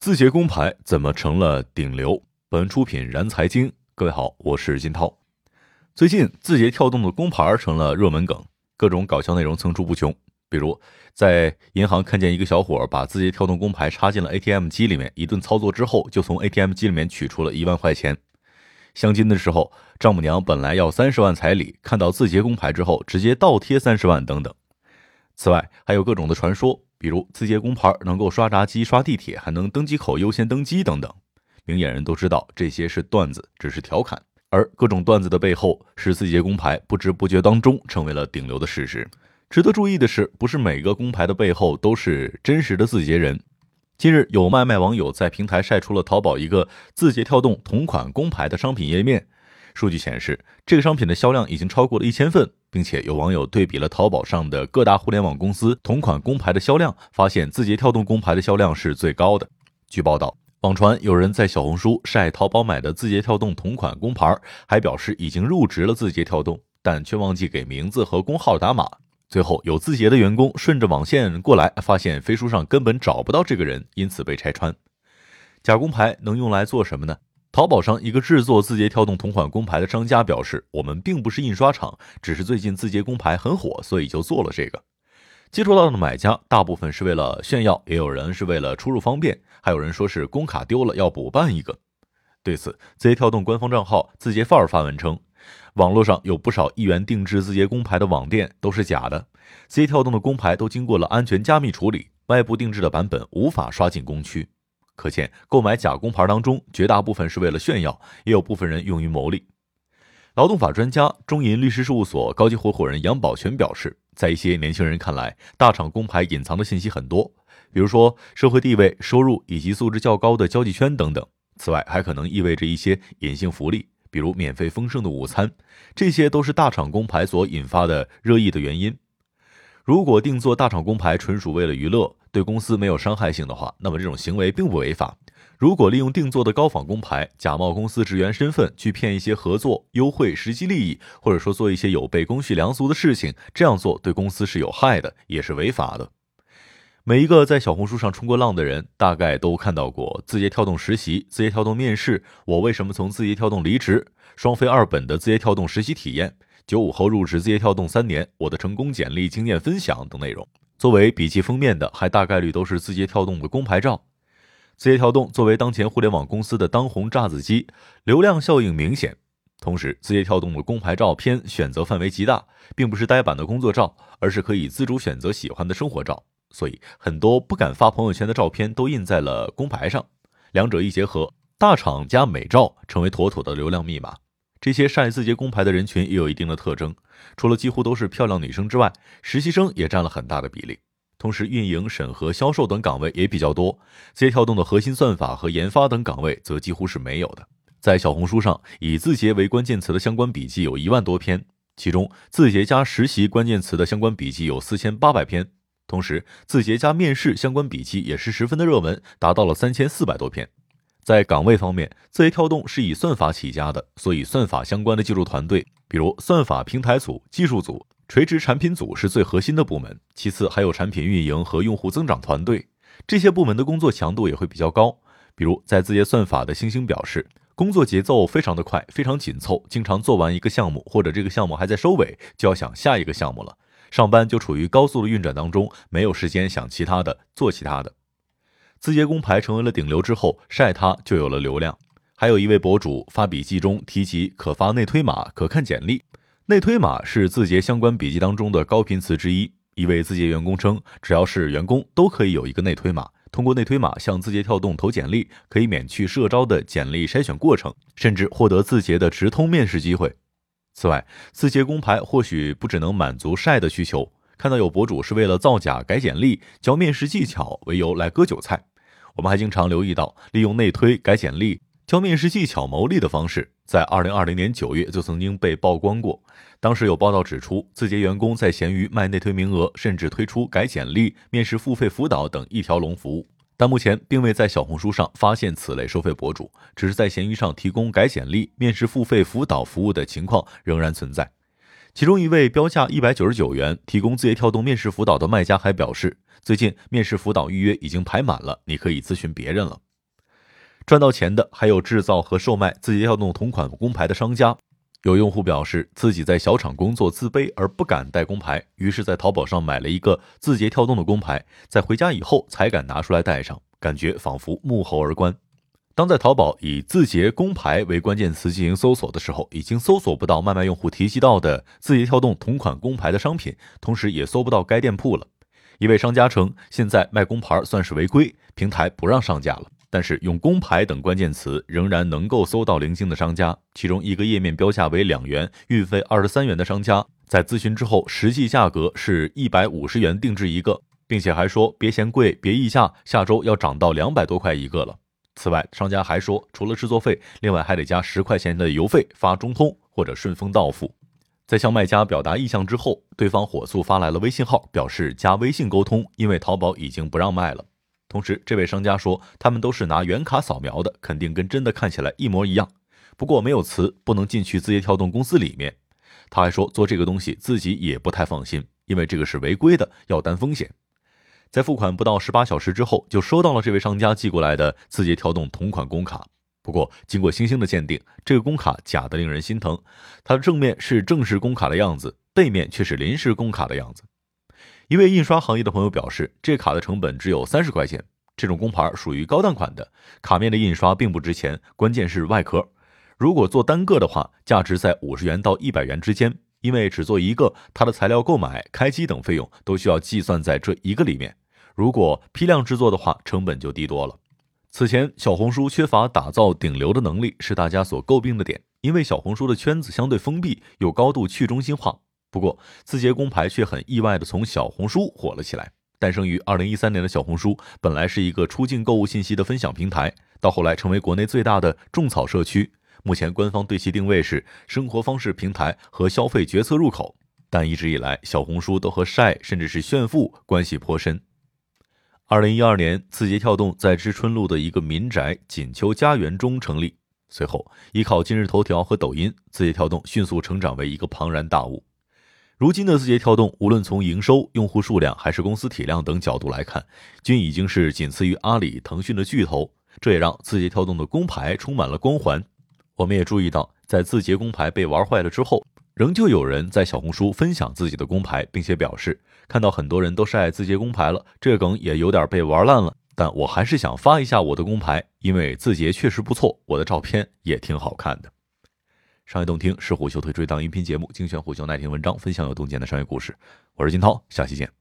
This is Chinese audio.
字节工牌怎么成了顶流？本出品燃财经，各位好，我是金涛。最近字节跳动的工牌成了热门梗，各种搞笑内容层出不穷。比如在银行看见一个小伙把字节跳动工牌插进了 ATM 机里面，一顿操作之后，就从 ATM 机里面取出了一万块钱。相亲的时候，丈母娘本来要三十万彩礼，看到字节工牌之后，直接倒贴三十万等等。此外，还有各种的传说。比如字节工牌能够刷闸机、刷地铁，还能登机口优先登机等等，明眼人都知道这些是段子，只是调侃。而各种段子的背后，是字节工牌不知不觉当中成为了顶流的事实。值得注意的是，不是每个工牌的背后都是真实的字节人。近日，有卖卖网友在平台晒出了淘宝一个字节跳动同款工牌的商品页面。数据显示，这个商品的销量已经超过了一千份，并且有网友对比了淘宝上的各大互联网公司同款工牌的销量，发现字节跳动工牌的销量是最高的。据报道，网传有人在小红书晒淘宝买的字节跳动同款工牌，还表示已经入职了字节跳动，但却忘记给名字和工号打码。最后，有字节的员工顺着网线过来，发现飞书上根本找不到这个人，因此被拆穿。假工牌能用来做什么呢？淘宝上一个制作字节跳动同款工牌的商家表示：“我们并不是印刷厂，只是最近字节工牌很火，所以就做了这个。”接触到的买家大部分是为了炫耀，也有人是为了出入方便，还有人说是工卡丢了要补办一个。对此，字节跳动官方账号字节范儿发文称：“网络上有不少一元定制字节工牌的网店都是假的，字节跳动的工牌都经过了安全加密处理，外部定制的版本无法刷进工区。”可见，购买假工牌当中，绝大部分是为了炫耀，也有部分人用于牟利。劳动法专家、中银律师事务所高级合伙人杨宝全表示，在一些年轻人看来，大厂工牌隐藏的信息很多，比如说社会地位、收入以及素质较高的交际圈等等。此外，还可能意味着一些隐性福利，比如免费丰盛的午餐，这些都是大厂工牌所引发的热议的原因。如果定做大厂工牌纯属为了娱乐，对公司没有伤害性的话，那么这种行为并不违法。如果利用定做的高仿工牌，假冒公司职员身份去骗一些合作优惠、实际利益，或者说做一些有悖公序良俗的事情，这样做对公司是有害的，也是违法的。每一个在小红书上冲过浪的人，大概都看到过字节跳动实习、字节跳动面试、我为什么从字节跳动离职、双非二本的字节跳动实习体验。九五后入职字节跳动三年，我的成功简历经验分享等内容。作为笔记封面的，还大概率都是字节跳动的工牌照。字节跳动作为当前互联网公司的当红炸子鸡，流量效应明显。同时，字节跳动的工牌照片选择范围极大，并不是呆板的工作照，而是可以自主选择喜欢的生活照。所以，很多不敢发朋友圈的照片都印在了工牌上。两者一结合，大厂加美照成为妥妥的流量密码。这些晒字节工牌的人群也有一定的特征，除了几乎都是漂亮女生之外，实习生也占了很大的比例。同时，运营、审核、销售等岗位也比较多。字节跳动的核心算法和研发等岗位则几乎是没有的。在小红书上，以字节为关键词的相关笔记有一万多篇，其中字节加实习关键词的相关笔记有四千八百篇，同时字节加面试相关笔记也是十分的热门，达到了三千四百多篇。在岗位方面，字节跳动是以算法起家的，所以算法相关的技术团队，比如算法平台组、技术组、垂直产品组是最核心的部门。其次还有产品运营和用户增长团队，这些部门的工作强度也会比较高。比如在字节算法的星星表示，工作节奏非常的快，非常紧凑，经常做完一个项目或者这个项目还在收尾，就要想下一个项目了，上班就处于高速的运转当中，没有时间想其他的，做其他的。字节工牌成为了顶流之后，晒它就有了流量。还有一位博主发笔记中提及可发内推码、可看简历。内推码是字节相关笔记当中的高频词之一。一位字节员工称，只要是员工都可以有一个内推码，通过内推码向字节跳动投简历，可以免去社招的简历筛选过程，甚至获得字节的直通面试机会。此外，字节工牌或许不只能满足晒的需求。看到有博主是为了造假、改简历、教面试技巧为由来割韭菜。我们还经常留意到，利用内推改简历、教面试技巧牟利的方式，在二零二零年九月就曾经被曝光过。当时有报道指出，字节员工在闲鱼卖内推名额，甚至推出改简历、面试付费辅导等一条龙服务。但目前并未在小红书上发现此类收费博主，只是在闲鱼上提供改简历、面试付费辅导服务的情况仍然存在。其中一位标价一百九十九元提供字节跳动面试辅导的卖家还表示，最近面试辅导预约已经排满了，你可以咨询别人了。赚到钱的还有制造和售卖字节跳动同款工牌的商家。有用户表示自己在小厂工作自卑而不敢带工牌，于是，在淘宝上买了一个字节跳动的工牌，在回家以后才敢拿出来戴上，感觉仿佛沐后而观。当在淘宝以“字节工牌”为关键词进行搜索的时候，已经搜索不到卖卖用户提及到的字节跳动同款工牌的商品，同时也搜不到该店铺了。一位商家称，现在卖工牌算是违规，平台不让上架了。但是用工牌等关键词仍然能够搜到零星的商家，其中一个页面标价为两元、运费二十三元的商家，在咨询之后，实际价格是一百五十元定制一个，并且还说别嫌贵，别议价，下周要涨到两百多块一个了。此外，商家还说，除了制作费，另外还得加十块钱的邮费，发中通或者顺丰到付。在向卖家表达意向之后，对方火速发来了微信号，表示加微信沟通，因为淘宝已经不让卖了。同时，这位商家说，他们都是拿原卡扫描的，肯定跟真的看起来一模一样。不过没有词，不能进去字节跳动公司里面。他还说，做这个东西自己也不太放心，因为这个是违规的，要担风险。在付款不到十八小时之后，就收到了这位商家寄过来的字节跳动同款工卡。不过，经过星星的鉴定，这个工卡假的令人心疼。它的正面是正式工卡的样子，背面却是临时工卡的样子。一位印刷行业的朋友表示，这卡的成本只有三十块钱。这种工牌属于高档款的，卡面的印刷并不值钱，关键是外壳。如果做单个的话，价值在五十元到一百元之间。因为只做一个，它的材料购买、开机等费用都需要计算在这一个里面。如果批量制作的话，成本就低多了。此前，小红书缺乏打造顶流的能力，是大家所诟病的点。因为小红书的圈子相对封闭，又高度去中心化。不过，字节工牌却很意外的从小红书火了起来。诞生于二零一三年的小红书，本来是一个出境购物信息的分享平台，到后来成为国内最大的种草社区。目前官方对其定位是生活方式平台和消费决策入口，但一直以来，小红书都和晒甚至是炫富关系颇深。二零一二年，字节跳动在知春路的一个民宅锦秋家园中成立，随后依靠今日头条和抖音，字节跳动迅速成长为一个庞然大物。如今的字节跳动，无论从营收、用户数量还是公司体量等角度来看，均已经是仅次于阿里、腾讯的巨头。这也让字节跳动的工牌充满了光环。我们也注意到，在字节工牌被玩坏了之后，仍旧有人在小红书分享自己的工牌，并且表示看到很多人都晒字节工牌了，这梗也有点被玩烂了。但我还是想发一下我的工牌，因为字节确实不错，我的照片也挺好看的。商业洞听是虎嗅推出一档音频节目，精选虎嗅耐听文章，分享有洞见的商业故事。我是金涛，下期见。